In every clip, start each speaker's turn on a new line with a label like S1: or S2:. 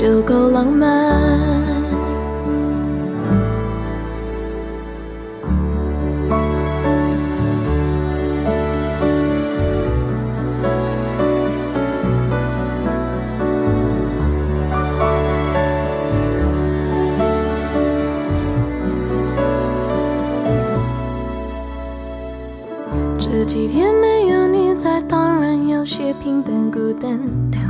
S1: 就够浪漫。这几天没有你在，当然有些平淡孤单，但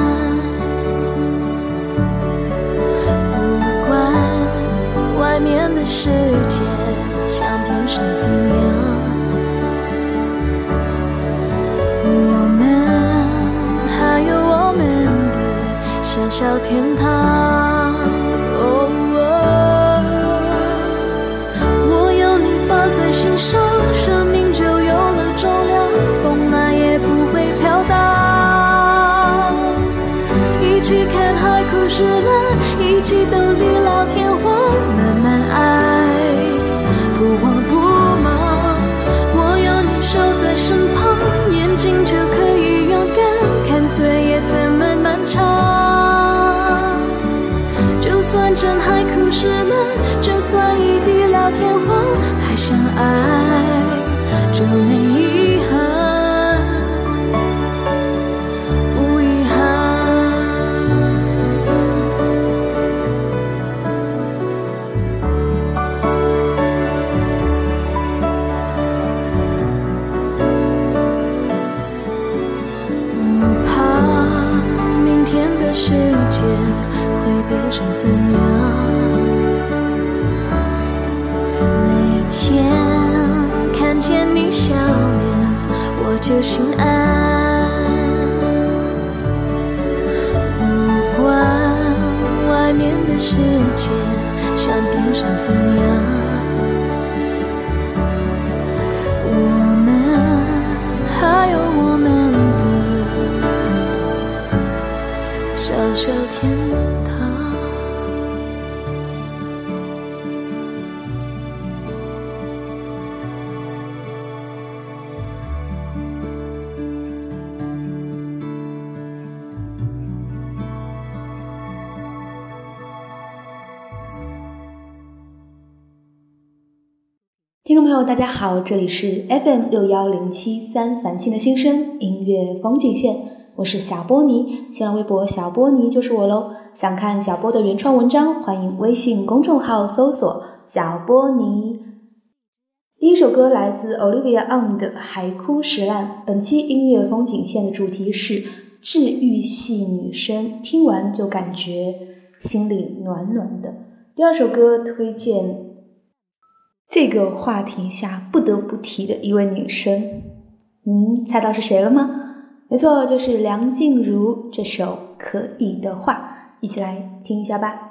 S1: 世界想变成怎样，我们还有我们的小小天堂。心就可以勇敢看岁月怎么漫长。就算真海枯石烂，就算一地老天荒，还相爱世界会变成怎样？每天看见你笑脸，我就心安。不管外面的世界想变成怎样，的小小天堂。
S2: 听众朋友，大家好，这里是 FM 六幺零七三凡青的新生音乐风景线，我是小波尼，新浪微博小波尼就是我喽。想看小波的原创文章，欢迎微信公众号搜索小波尼。第一首歌来自 Olivia On 的《海枯石烂》。本期音乐风景线的主题是治愈系女生，听完就感觉心里暖暖的。第二首歌推荐。这个话题下不得不提的一位女生，嗯，猜到是谁了吗？没错，就是梁静茹。这首《可以的话》，一起来听一下吧。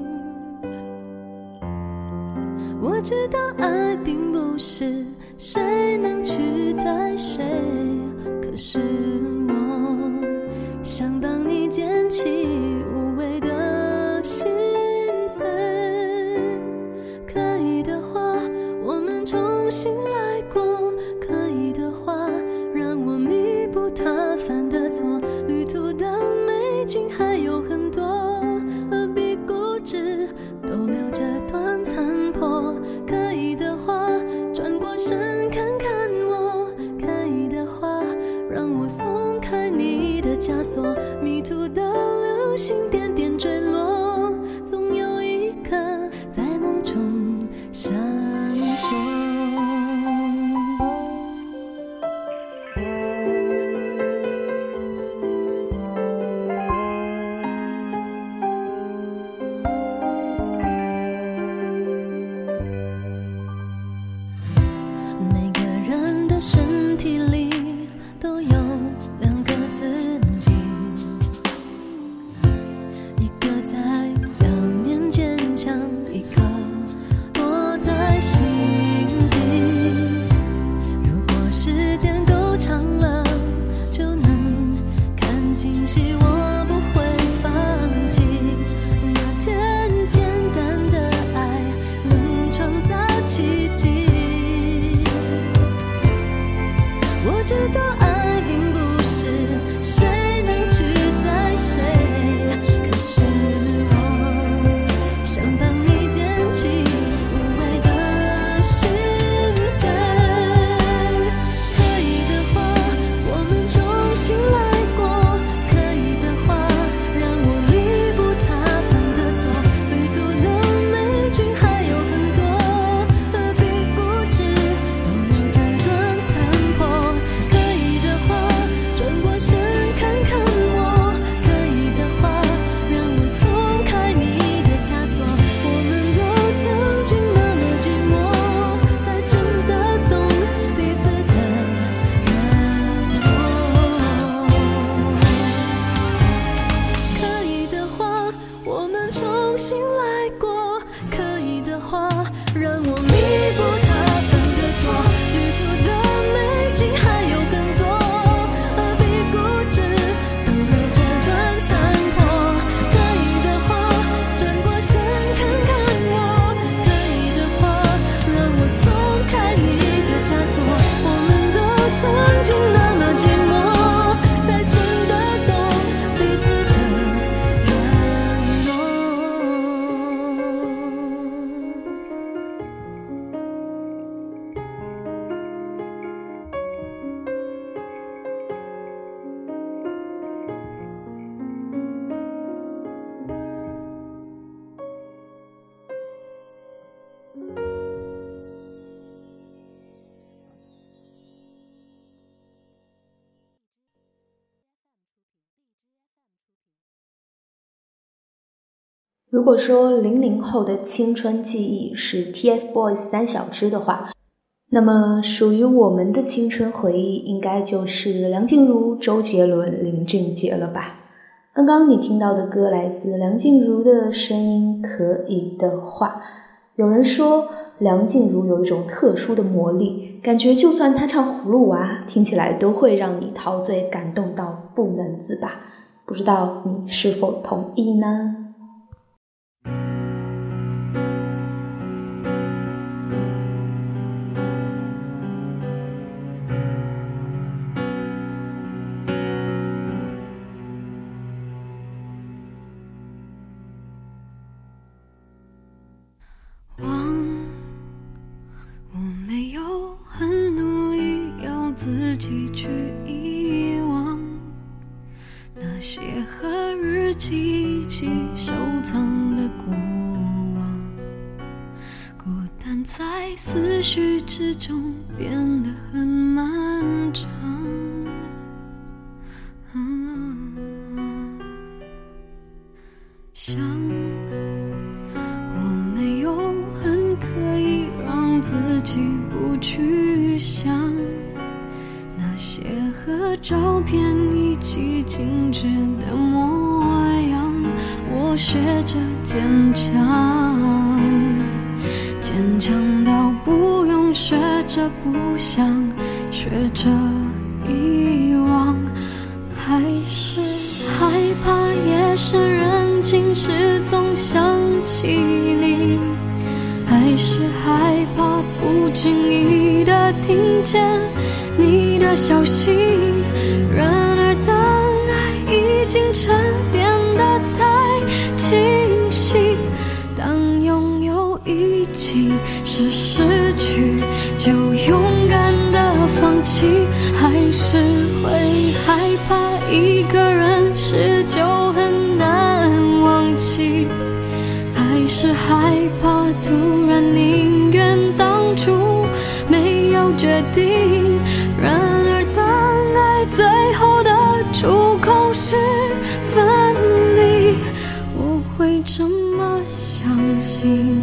S3: 我知道爱并不是谁能取代谁可是我想帮你捡起如果
S2: 说零零后的青春记忆是 tfboys 三小只的话那么属于我们的青春回忆应该就是梁静茹周杰伦林俊杰了吧。刚刚你听到的歌来自梁静茹的声音可以的话有人说梁静茹有一种特殊的魔力感觉就算她唱葫芦娃听起来都会让你陶醉感动到不能自拔。不知道你是否同意呢？
S3: 思绪之中变得很漫长。
S4: 见。你的消息，然而当爱已经沉淀得太清晰，当拥有已经是失去，就勇敢的放弃，还是会害怕一个人时就很难忘记，还是害怕独定。然而，当爱最后的出口是分离，我会这么相信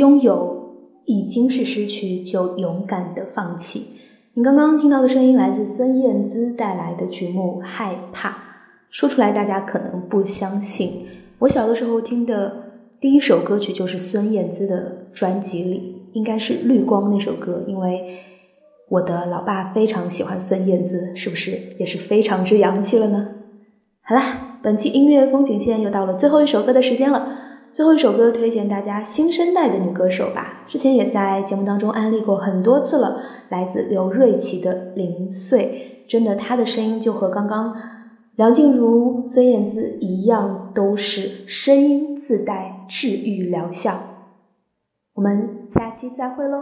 S2: 拥有已经是失去，就勇敢的放弃。你刚刚听到的声音来自孙燕姿带来的曲目《害怕》，说出来大家可能不相信。我小的时候听的第一首歌曲就是孙燕姿的专辑里，应该是《绿光》那首歌，因为我的老爸非常喜欢孙燕姿，是不是也是非常之洋气了呢？好啦，本期音乐风景线又到了最后一首歌的时间了。最后一首歌推荐大家新生代的女歌手吧，之前也在节目当中安利过很多次了，来自刘瑞琦的《零碎》，真的她的声音就和刚刚梁静茹、孙燕姿一样，都是声音自带治愈疗效。我们下期再会喽，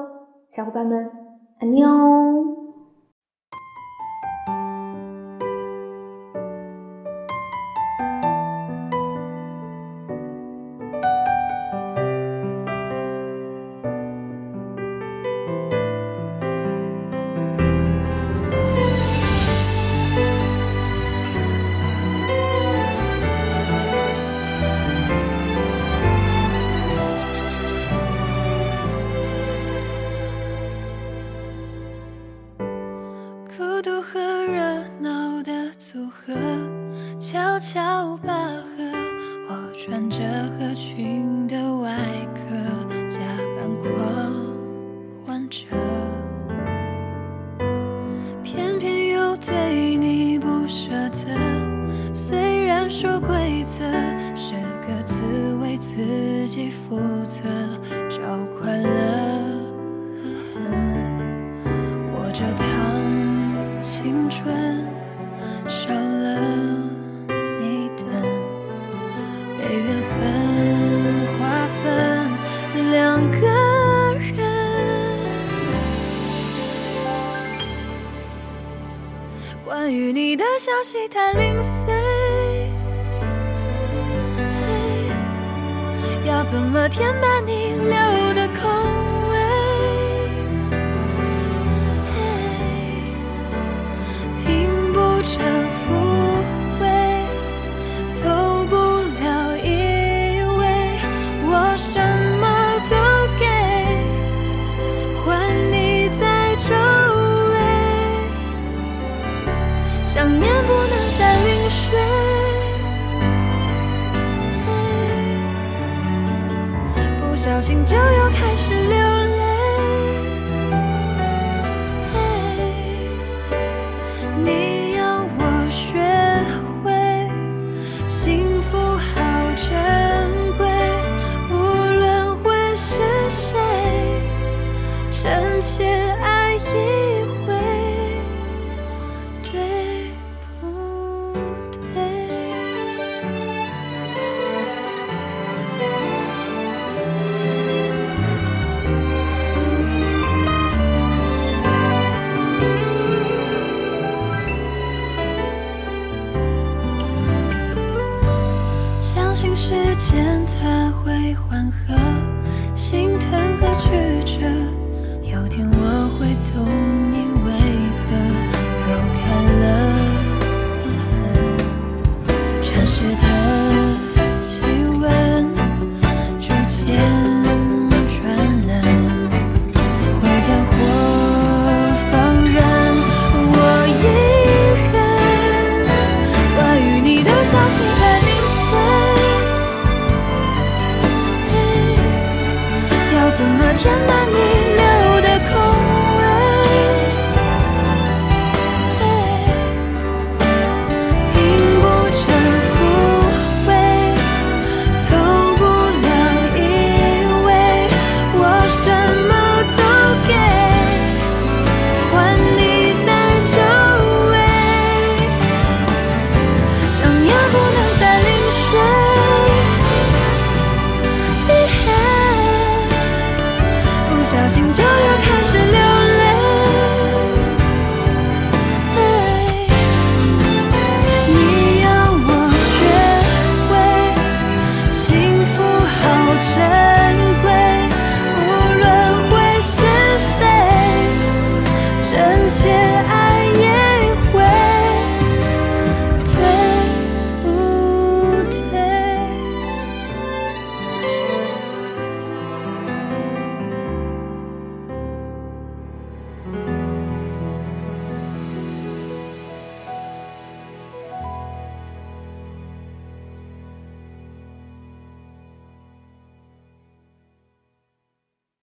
S2: 小伙伴们，安妞。
S4: 其他零碎，要怎么填满你留的？